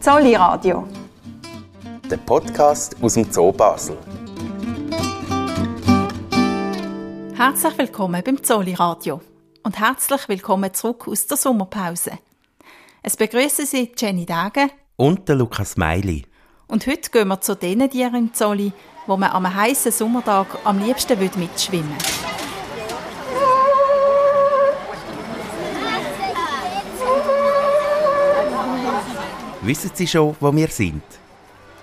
Zolli Radio. Der Podcast aus dem Zoo Basel. Herzlich willkommen beim Zolli Radio und herzlich willkommen zurück aus der Sommerpause. Es begrüßen Sie Jenny Dage und der Lukas Meili. Und heute gehen wir zu den Tieren im Zolli, wo man am heißen Sommertag am liebsten mitschwimmen würde. Wissen Sie schon, wo wir sind?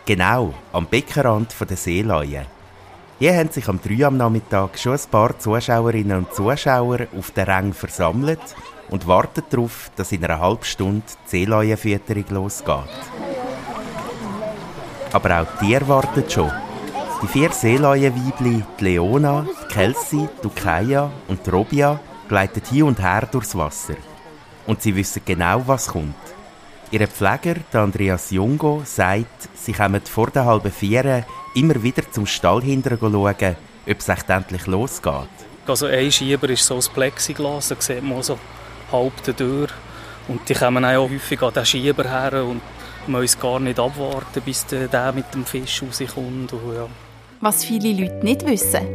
Genau, am Beckenrand der Seeleue. Hier haben sich am 3 am Nachmittag schon ein paar Zuschauerinnen und Zuschauer auf den Rang versammelt und warten darauf, dass in einer halben Stunde die Seeleuenfütterung losgeht. Aber auch die warten schon. Die vier Seeleuenweibli, die Leona, die Kelsey, die Kaya und die Robia, gleiten hin und her durchs Wasser. Und sie wissen genau, was kommt. Ihr Pfleger, Andreas Jungo, sagt, sie kommen vor der halben Vier immer wieder zum Stall hinterher schauen, ob es echt endlich losgeht. Also ein Schieber ist so ein Plexiglas, da sieht man so halb die Tür. Und die kommen auch häufig an den Schieber her und man muss gar nicht abwarten, bis der mit dem Fisch rauskommt. Und ja. Was viele Leute nicht wissen,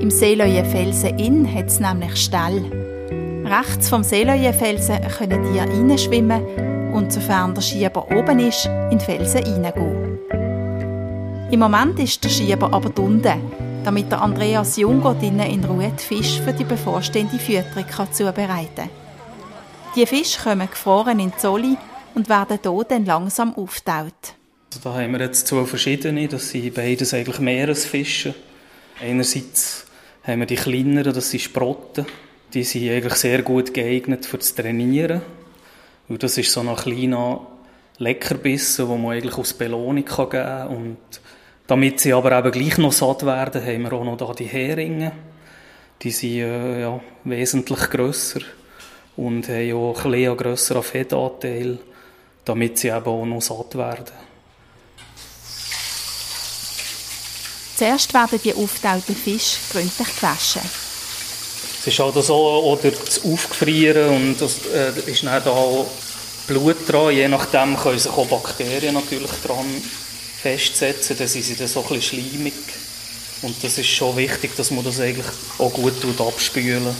im Seeleuenfelsen Inn hat es nämlich Stall. Rechts vom Seeleuenfelsen können die reinschwimmen und sofern der Schieber oben ist, in die Felsen hineingehen. Im Moment ist der Schieber aber unten, damit der Andreas Junger drinnen in Ruhe die Fische für die bevorstehende Fütterung zubereiten kann. Die Fische kommen gefroren in die Zolli und werden hier dann langsam auftaut. Also da haben wir jetzt zwei verschiedene, das sind beides eigentlich Meeresfische. Einerseits haben wir die kleineren, das sind Sprotten. Die sind eigentlich sehr gut geeignet für das Trainieren. Und das ist so ein kleiner Leckerbissen, den man eigentlich aus Belohnung geben kann. Und damit sie aber eben gleich noch satt werden, haben wir auch noch da die Heringe. Die sind äh, ja, wesentlich grösser und haben auch ein bisschen grösseren Fettanteil, damit sie eben auch noch satt werden. Zuerst werden die aufgetauten Fische gründlich gewaschen. Es ist halt so, oder das Aufgefrieren und das äh, ist dann da auch Blut dran. Je nachdem können sich auch Bakterien natürlich dran festsetzen. Dann sind sie dann so ein bisschen schleimig. Und das ist schon wichtig, dass man das eigentlich auch gut abspülen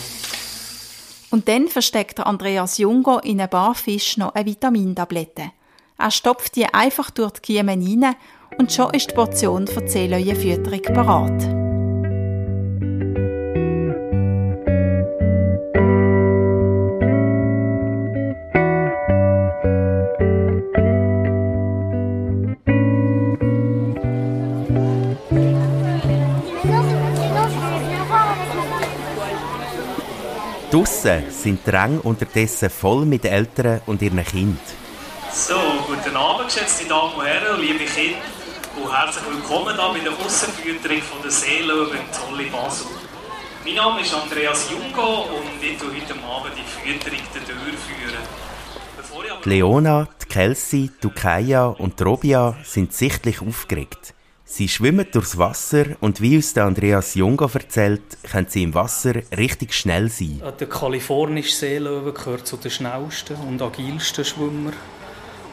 Und dann versteckt Andreas Junger in ein paar Fisch noch eine Vitamintablette. Er stopft die einfach durch die Kiemen rein und schon ist die Portion für die Seeleuenfütterung parat. Draussen sind die Ränge unterdessen voll mit Eltern und ihren Kindern. So, guten Abend, geschätzte Damen und Herren, liebe Kinder, und herzlich willkommen hier bei der Aussenführung von der Seelöwe in Zolli Basel. Mein Name ist Andreas Jungo und ich tue heute Abend die Fütterung durchführen. Die Leona, die Kelsey, die Kaya und die Robia sind sichtlich aufgeregt. Sie schwimmen durchs Wasser und wie uns der Andreas Jungo erzählt, können sie im Wasser richtig schnell sein. Der kalifornische Seelöwe gehört zu den schnellsten und agilsten Schwimmer.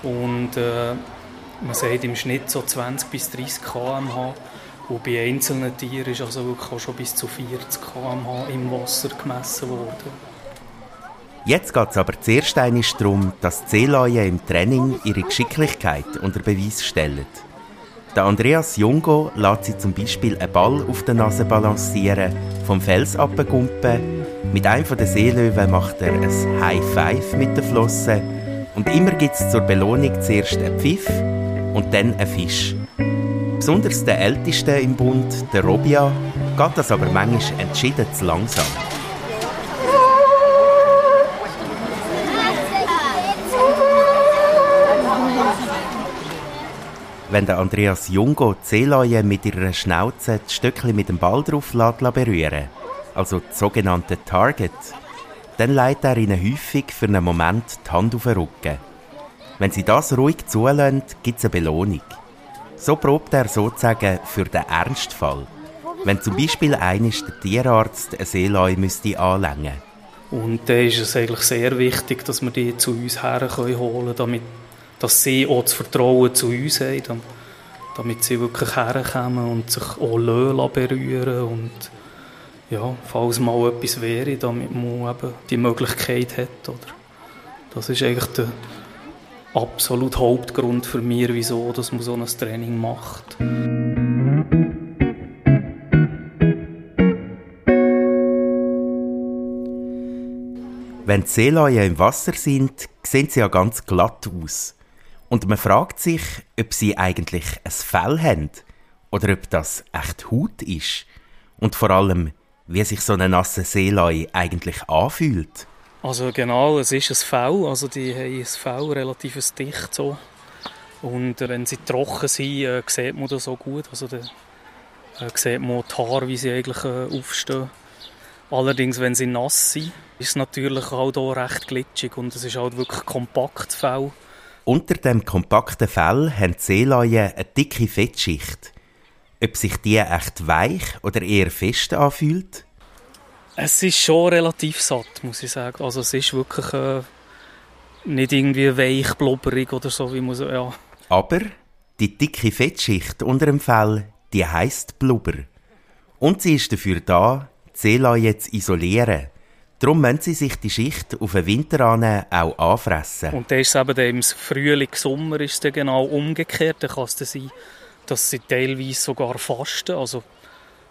Und äh, man sagt im Schnitt so 20 bis 30 km/h. Und bei einzelnen Tieren ist also wirklich auch schon bis zu 40 km/h im Wasser gemessen worden. Jetzt geht es aber zuerst darum, dass die Seeleute im Training ihre Geschicklichkeit unter Beweis stellen. Der Andreas Jungo lässt sie zum Beispiel einen Ball auf der Nase balancieren, vom Fels abgumpen. Mit einem der Seelöwen macht er ein High Five mit der Flosse. Und immer gibt es zur Belohnung zuerst einen Pfiff und dann einen Fisch. Besonders der Älteste im Bund, der Robia, geht das aber manchmal entschieden zu langsam. Wenn der Andreas Jungo Seeleue mit ihrer Schnauze die Stöckchen mit dem Ball drauf berühren also die sogenannte Target, dann leitet er ihnen häufig für einen Moment die Hand auf den Rücken. Wenn sie das ruhig zulassen, gibt es eine Belohnung. So probt er sozusagen für den Ernstfall. Wenn zum Beispiel eines der Tierarzt eine Seeleu müsste anlängen Und da ist es eigentlich sehr wichtig, dass wir die zu uns herholen können, damit dass sie auch das Vertrauen zu uns haben, damit sie wirklich herkommen und sich auch berühren und ja, falls mal etwas wäre, damit man eben die Möglichkeit hat. Oder? Das ist eigentlich der absolute Hauptgrund für mich, wieso dass man so ein Training macht. Wenn die Seeleute im Wasser sind, sehen sie ja ganz glatt aus. Und man fragt sich, ob sie eigentlich ein Fell haben oder ob das echt Haut ist. Und vor allem, wie sich so eine nasse Seelei eigentlich anfühlt. Also genau, es ist ein Fell, also die haben ein Fell relativ dicht so. Und wenn sie trocken sind, äh, sieht man das so gut. Also da äh, sieht man die Haare, wie sie eigentlich äh, aufstehen. Allerdings, wenn sie nass sind, ist es natürlich auch hier recht glitschig und es ist halt wirklich kompakt Fell. Unter dem kompakten Fell haben die Seeleute eine dicke Fettschicht. Ob sich die echt weich oder eher fest anfühlt? Es ist schon relativ satt, muss ich sagen. Also es ist wirklich äh, nicht irgendwie weich, blubberig oder so, wie man ja. Aber die dicke Fettschicht unter dem Fell, die heißt Blubber. Und sie ist dafür da, Seeleute zu isolieren. Darum müssen sie sich die Schicht auf den Winter auch anfressen. Und dann ist es eben im Frühling, Sommer ist es genau umgekehrt. Dann kann es sein, dass sie teilweise sogar fasten, also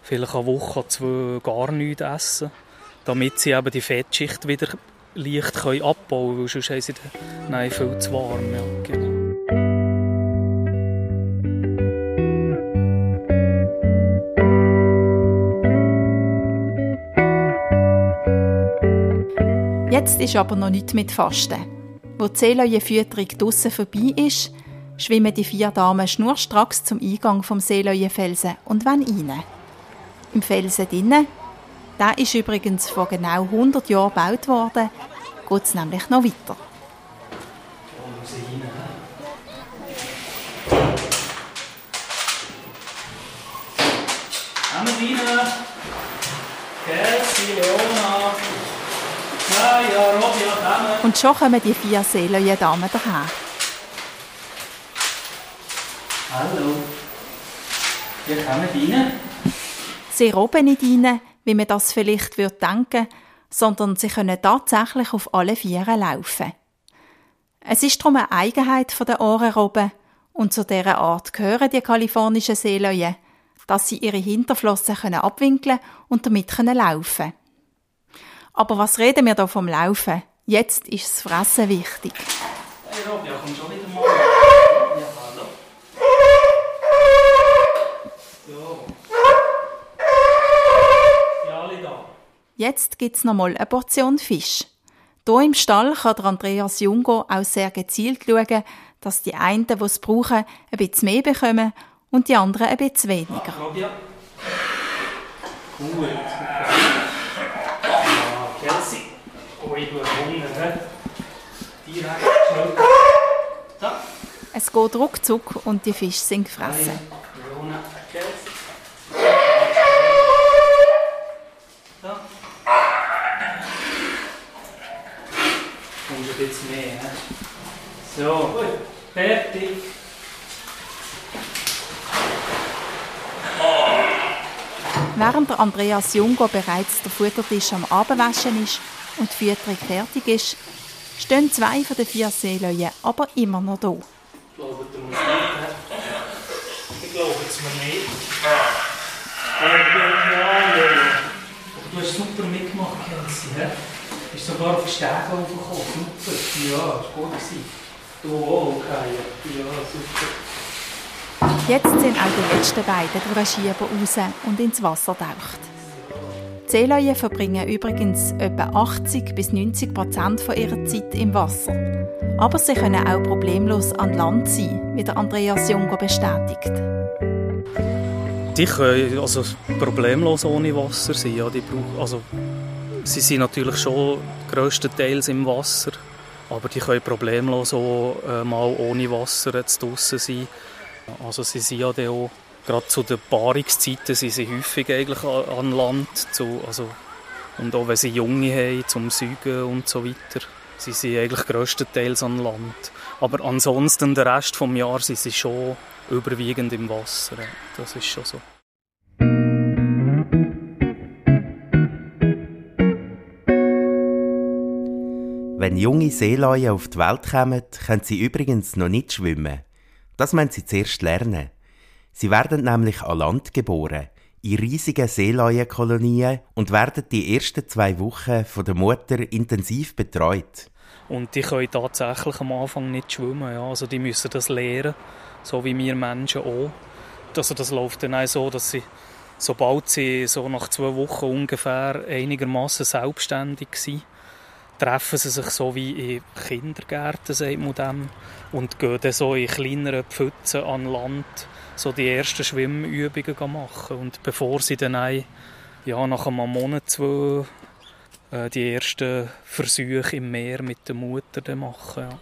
vielleicht eine Woche, zwei gar nichts essen, damit sie eben die Fettschicht wieder leicht abbauen können, weil sonst haben sie dann viel zu warm. Ja, genau. Jetzt ist aber noch nicht mit Fasten. Wo die Seeleuenfütterung draussen vorbei ist, schwimmen die vier Damen schnurstracks zum Eingang vom Seeleuenfelsen und wollen rein. Im Felsen drinnen, der ist übrigens vor genau 100 Jahren gebaut worden, geht es nämlich noch weiter. Rein! Grüezi, Leona! Ja, ja, Robby, ja, Und schon kommen die vier Seeleuendamen daher. Hallo. Wir kommen rein. Sie robben nicht rein, wie man das vielleicht würde denken, sondern sie können tatsächlich auf alle Vieren laufen. Es ist darum eine Eigenheit der Ohrenrobben und zu dieser Art gehören die kalifornischen Seeleuen, dass sie ihre Hinterflossen können abwinkeln und damit können laufen. Aber was reden wir da vom Laufen? Jetzt ist das Fressen wichtig. Hey Rob, ja, komm schon wieder mal. Jetzt gibt es nochmal eine Portion Fisch. Hier im Stall kann Andreas Jungo auch sehr gezielt schauen, dass die einen, die es brauchen, ein bisschen mehr bekommen und die anderen ein bisschen weniger. Ja, Gut. Ja, Kelsey. Oh, ich habe Hunger. Direkt schnell. Da. Es geht ruckzuck und die Fische sind gefressen. ein bisschen mehr. So, gut, fertig. Während der Andreas Jungo bereits der Futtertisch am Abendwaschen ist und die Fütterung fertig ist, stehen zwei von den vier Seeleuen aber immer noch da. Ich glaube, du musst nicht. Ich glaube es mir nicht. Ja. Du hast super mitgemacht, Kelsey ist sogar auf den Steg hochgekommen. Super. Ja, das war gut. Du auch, okay. Ja, super. Jetzt sind auch die letzten beiden durch den Schieber raus und ins Wasser taucht. Seeleuen verbringen übrigens etwa 80 bis 90 Prozent ihrer Zeit im Wasser. Aber sie können auch problemlos an Land sein, wie der Andreas Junger bestätigt. Die können also problemlos ohne Wasser sein. Ja, die brauchen, also Sie sind natürlich schon grösstenteils im Wasser, aber die können problemlos auch äh, mal ohne Wasser jetzt draussen sein. Also sie sind ja auch, gerade zu den Paarungszeiten sind sie häufig eigentlich an Land, zu, also, und auch wenn sie Junge haben, zum Säugen und so weiter. Sie sind eigentlich grösstenteils an Land. Aber ansonsten, der Rest des Jahres sind sie schon überwiegend im Wasser. Das ist schon so. Wenn junge Seeleute auf die Welt kommen, können sie übrigens noch nicht schwimmen. Das müssen sie zuerst lernen. Sie werden nämlich an Land geboren, in riesigen Seeleuenkolonien und werden die ersten zwei Wochen von der Mutter intensiv betreut. Und die können tatsächlich am Anfang nicht schwimmen. Ja. Also die müssen das lernen, so wie wir Menschen auch. Also das läuft dann auch so, dass sie, sobald sie so nach zwei Wochen ungefähr einigermaßen selbstständig sind, treffen sie sich so wie in Kindergärten, sagt man dem, und gehen dann so in kleineren Pfützen an Land so die ersten Schwimmübungen machen. Und bevor sie dann auch, ja, nach einem Monat, zwei, äh, die ersten Versuche im Meer mit der Mutter machen. Ja.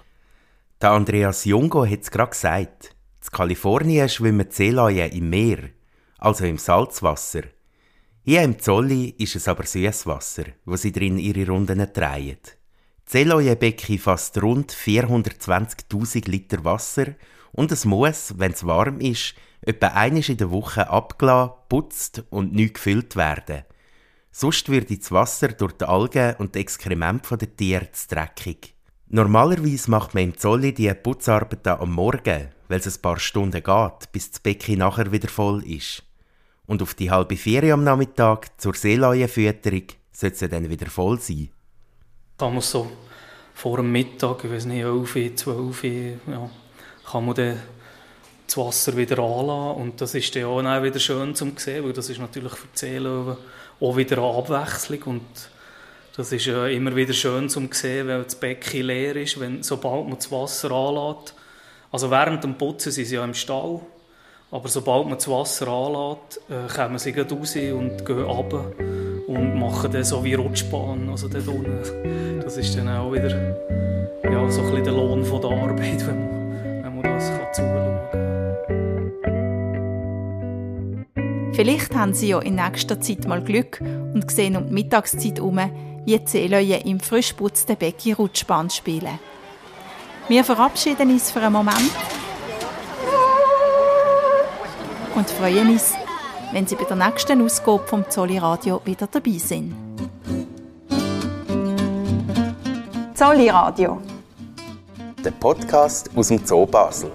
Der Andreas Jungo hat es gerade gesagt. In Kalifornien schwimmen die Seeleute im Meer, also im Salzwasser. Hier im Zolli ist es aber Süßwasser, wo sie drin ihre Runden drehen. Die Seeleuenbecken fasst rund 420.000 Liter Wasser und es muss, wenn es warm ist, etwa einmal in der Woche abgelassen, putzt und neu gefüllt werden. Sonst wird das Wasser durch die Algen und die Exkremente der Tiere zu dreckig. Normalerweise macht man im Zolli die Putzarbeiten am Morgen, weil es ein paar Stunden geht, bis das Becken nachher wieder voll ist. Und auf die halbe Ferie am Nachmittag zur Seeleuenfütterung sollte sie dann wieder voll sein. Da muss so vor dem Mittag, ich weiß nicht, 11, 12, ja, kann man dann das Wasser wieder anlassen und das ist dann auch wieder schön zum sehen, weil das ist natürlich für die Seelöwen auch wieder eine Abwechslung und das ist immer wieder schön zum sehen, wenn das Becken leer ist, wenn, sobald man das Wasser anlässt. Also während dem Putzen sind sie ja im Stall, aber sobald man das Wasser anlässt, äh, kommen sie raus und gehen runter und machen dann so wie Rutschbahn, also dort unten. Das ist dann auch wieder ja, so ein bisschen der Lohn von der Arbeit, wenn man das kann zuschauen Vielleicht haben Sie ja in nächster Zeit mal Glück und sehen um die Mittagszeit herum, wie die Seeleute im frisch putzten Becken Rutschbahn spielen. Wir verabschieden uns für einen Moment und freuen uns, wenn Sie bei der nächsten Ausgabe vom Zolli Radio wieder dabei sind. Zolli Radio. Der Podcast aus dem Zoo Basel.